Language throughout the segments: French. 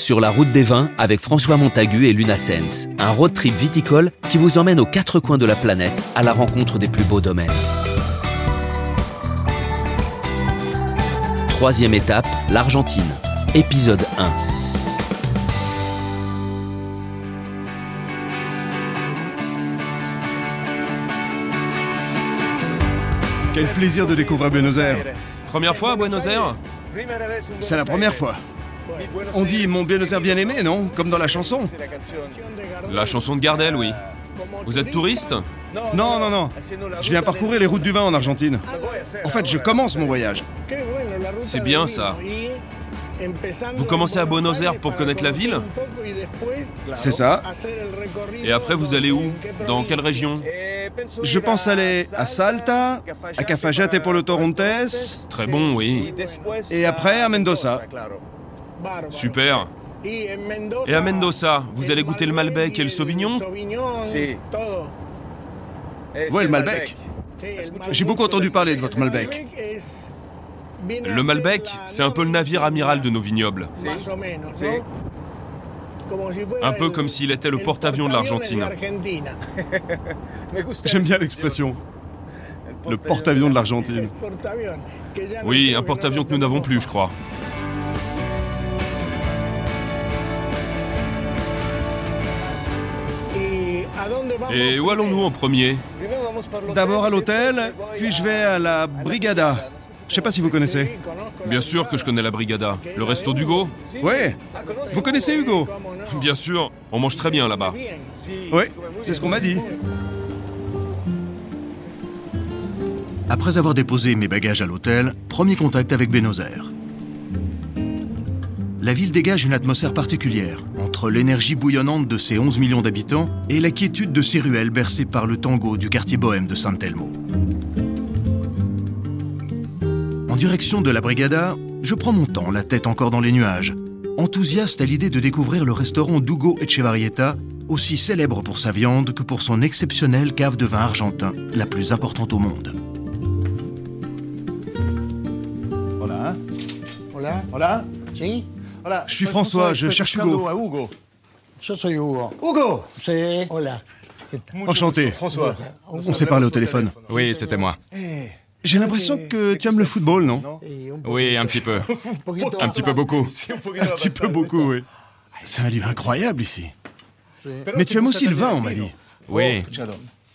sur la route des vins avec François Montagu et Luna Sens, un road trip viticole qui vous emmène aux quatre coins de la planète à la rencontre des plus beaux domaines. Troisième étape, l'Argentine. Épisode 1. Quel plaisir de découvrir Buenos Aires. Première fois à Buenos Aires? C'est la première fois. On dit mon Buenos Aires bien aimé, non Comme dans la chanson. La chanson de Gardel, oui. Vous êtes touriste Non, non, non. Je viens parcourir les routes du vin en Argentine. En fait, je commence mon voyage. C'est bien ça. Vous commencez à Buenos Aires pour connaître la ville C'est ça. Et après, vous allez où? Dans quelle région? Je pense aller à Salta, à Cafajate pour le Torontes, Très bon, oui. et après à Mendoza. Super. Et à Mendoza, vous allez goûter le Malbec et le Sauvignon Ouais, le Malbec. J'ai beaucoup entendu parler de votre Malbec. Le Malbec, c'est un peu le navire amiral de nos vignobles. Un peu comme s'il était le porte-avions de l'Argentine. J'aime bien l'expression. Le porte-avions de l'Argentine. Oui, un porte-avions que nous n'avons plus, je crois. Et où allons-nous en premier D'abord à l'hôtel, puis je vais à la Brigada. Je sais pas si vous connaissez. Bien sûr que je connais la Brigada. Le resto d'Hugo Ouais. Vous connaissez Hugo Bien sûr, on mange très bien là-bas. Oui, c'est ce qu'on m'a dit. Après avoir déposé mes bagages à l'hôtel, premier contact avec Buenos Aires. La ville dégage une atmosphère particulière, entre l'énergie bouillonnante de ses 11 millions d'habitants et la quiétude de ses ruelles bercées par le tango du quartier bohème de San Telmo. En direction de la Brigada, je prends mon temps, la tête encore dans les nuages, enthousiaste à l'idée de découvrir le restaurant d'Hugo Echevarrieta, aussi célèbre pour sa viande que pour son exceptionnelle cave de vin argentin, la plus importante au monde. Hola. Hola, Hola. ¿sí? Hola. Je suis François, je cherche Hugo. A Hugo. Yo soy Hugo. Hugo. Sí, hola. Enchanté. François. On s'est parlé au téléphone. Oui, c'était moi. J'ai l'impression que tu aimes le football, non Oui, un petit peu. Un petit peu beaucoup. Un petit peu beaucoup, oui. C'est un lieu incroyable ici. Mais tu aimes aussi le vin, on m'a dit. Oui, tengo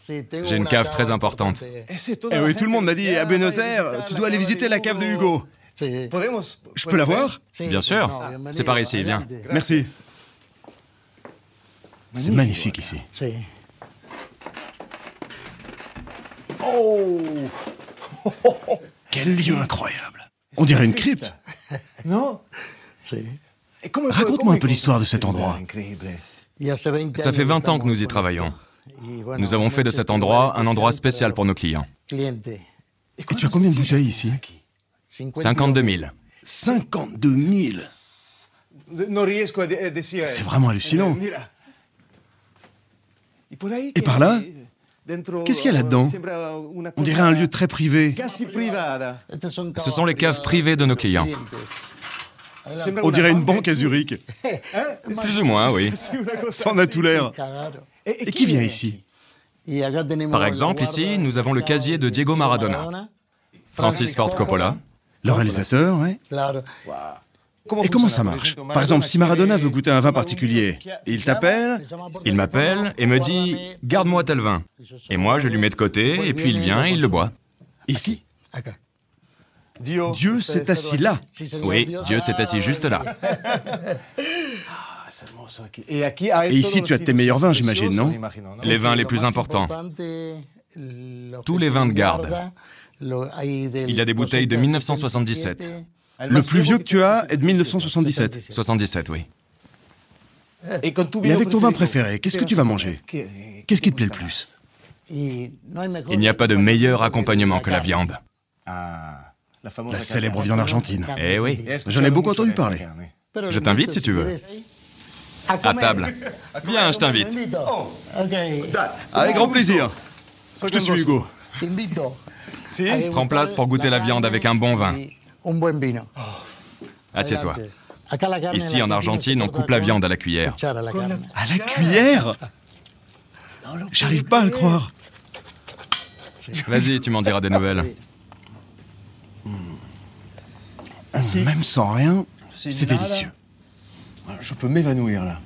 j'ai une cave très importante. Eh oui, tout le monde m'a dit, à Buenos Aires, tu dois aller visiter la cave de Hugo. Je peux la voir Bien sûr. C'est par ici, viens. Merci. C'est magnifique ici. Sí. Quel lieu incroyable. On dirait une crypte. Non. Raconte-moi un peu l'histoire de cet endroit. Incroyable. Y hace 20 Ça fait años 20 ans que nous y travaillons. Nous avons fait de cet endroit un endroit spécial pour nos clients. cliente. Et tu as combien de bouteilles ici? 52 000. 52 000 Non riesco a de- a decir. C'est vraiment hallucinant. Eh, ahí Et par là Qu'est-ce qu'il y a là-dedans? On dirait un lieu très privé. Ce sont les caves privées de nos clients. On dirait une banque à Zurich. Plus ou moins, oui. Ça en a tout l'air. Et qui vient ici? Par exemple, ici, nous avons le casier de Diego Maradona. Francis Ford Coppola. Le réalisateur, ouais. Et comment ça marche Par exemple, si Maradona veut goûter un vin particulier, il t'appelle Il m'appelle et me dit Garde-moi tel vin. Et moi, je lui mets de côté, et puis il vient et il le boit. ici. Dieu s'est assis là. Oui. Dieu s'est assis juste là. Ah. Et, ici, tu as tes meilleurs vins, j'imagine, non. Les vins les plus importants. Tous les vins de garde. Il y a des bouteilles de 1977. 1977. Le plus vieux que tu as est de 1977. 77, oui. Et, quand tu Et avec ton vin préféré, qu'est-ce que tu vas manger ¿Qué- Qu'est-ce qui te plaît le plus Il n'y a pas de meilleur accompagnement que la viande. Ah, la famosa La célèbre viande argentine. Eh oui. J'en ai beaucoup entendu parler. Je t'invite si tu veux. À table. Viens, je t'invite. Avec grand plaisir. Je te suis, Hugo. Si? Prends place pour goûter la viande avec un bon vin. Assieds-toi. Adelante. Ici, en Argentine, on coupe la viande à la cuillère. À la cuillère? J'arrive pas à le croire. Vas-y, tu m'en diras des nouvelles. Même sans rien, c'est délicieux. Je peux m'évanouir là.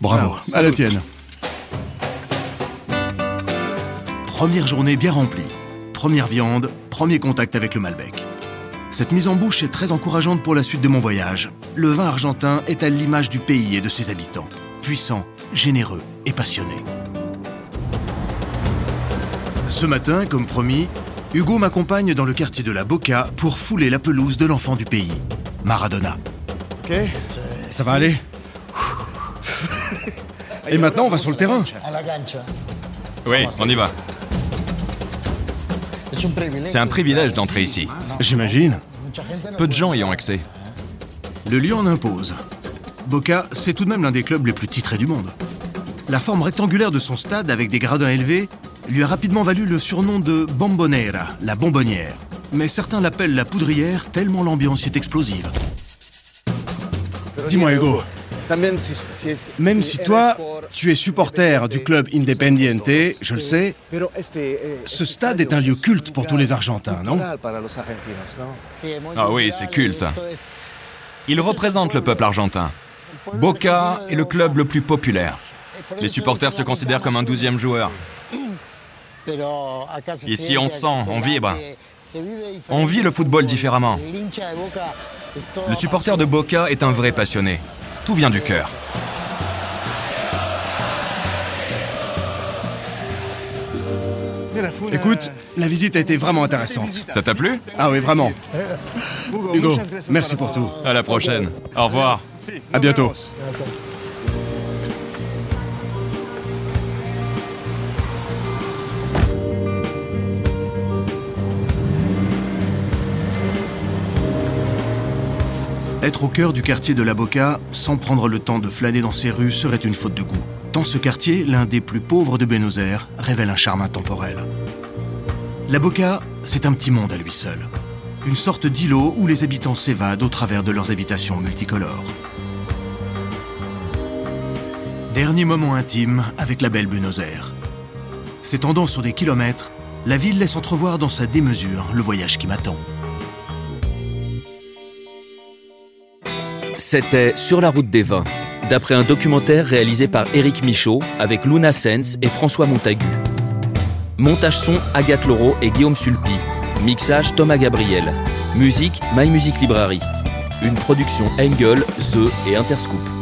Bravo, à la tienne. Première journée bien remplie. Première viande, premier contact avec le Malbec. Cette mise en bouche est très encourageante pour la suite de mon voyage. Le vin argentin est à l'image du pays et de ses habitants. Puissant, généreux et passionné. Ce matin, comme promis, Hugo m'accompagne dans le quartier de la Boca pour fouler la pelouse de l'enfant du pays, Maradona. Ok Ça va aller? Et maintenant, on va sur le terrain. Oui, on y va. C'est un privilège d'entrer ici. J'imagine. Peu de gens y ont accès. Le lieu en impose. Boca, c'est tout de même l'un des clubs les plus titrés du monde. La forme rectangulaire de son stade, avec des gradins élevés, lui a rapidement valu le surnom de Bombonera, la bonbonnière. Mais certains l'appellent la poudrière, tellement l'ambiance y est explosive. Dis-moi, Hugo, Même si toi, tu es supporter du club Independiente, je le sais, eh, ce stade est un lieu culte pour tous les Argentins, non Ah oui, c'est culte. Il représente le peuple argentin. Boca est le club le plus populaire. Les supporters se considèrent comme un douzième joueur. Ici, on sent, se on vibre. On vit le football différemment. Le supporter de Boca est un vrai passionné. Tout vient du cœur. Écoute, la visite a été vraiment intéressante. Ça t'a plu? Ah oui, vraiment. Hugo, merci pour tout. À la prochaine. Au revoir. À bientôt. Être au cœur du quartier de la Boca, sans prendre le temps de flâner dans ses rues, serait une faute de goût. Tant ce quartier, l'un des plus pauvres de Buenos Aires, révèle un charme intemporel. La Boca, c'est un petit monde à lui seul. Une sorte d'îlot où les habitants s'évadent au travers de leurs habitations multicolores. Dernier moment intime avec la belle Buenos Aires. S'étendant sur des kilomètres, la ville laisse entrevoir dans sa démesure le voyage qui m'attend. C'était Sur la route des vins, d'après un documentaire réalisé par Éric Michaud avec Luna Sens et François Montagu. Montage son Agathe Laureau et Guillaume Sulpi. Mixage Thomas Gabriel. Musique My Music Library. Une production Engel, The et Interscoop.